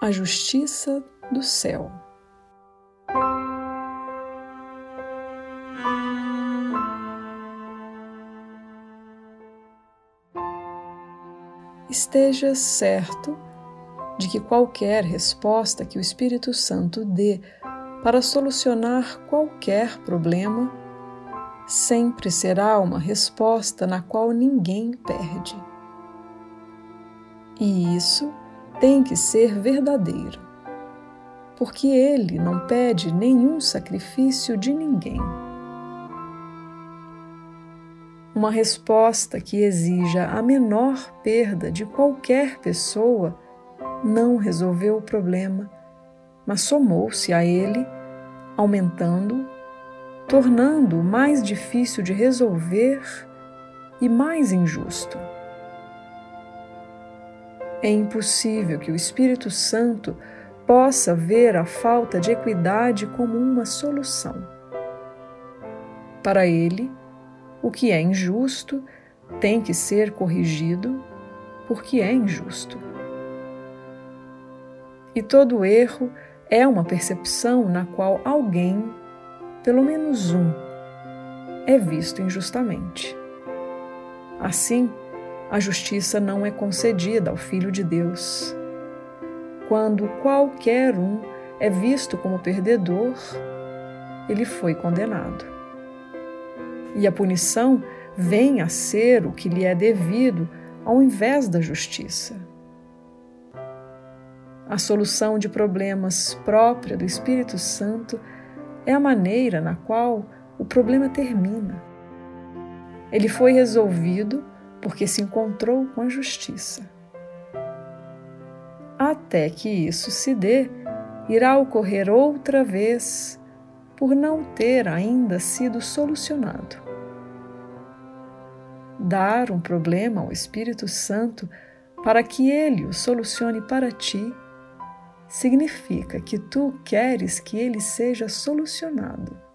a justiça do céu. Esteja certo de que qualquer resposta que o Espírito Santo dê para solucionar qualquer problema sempre será uma resposta na qual ninguém perde. E isso tem que ser verdadeiro, porque ele não pede nenhum sacrifício de ninguém. Uma resposta que exija a menor perda de qualquer pessoa não resolveu o problema, mas somou-se a ele, aumentando, tornando-o mais difícil de resolver e mais injusto. É impossível que o Espírito Santo possa ver a falta de equidade como uma solução. Para ele, o que é injusto tem que ser corrigido porque é injusto. E todo erro é uma percepção na qual alguém, pelo menos um, é visto injustamente. Assim, a justiça não é concedida ao Filho de Deus. Quando qualquer um é visto como perdedor, ele foi condenado. E a punição vem a ser o que lhe é devido ao invés da justiça. A solução de problemas própria do Espírito Santo é a maneira na qual o problema termina. Ele foi resolvido porque se encontrou com a justiça. Até que isso se dê, irá ocorrer outra vez por não ter ainda sido solucionado. Dar um problema ao Espírito Santo para que ele o solucione para ti significa que tu queres que ele seja solucionado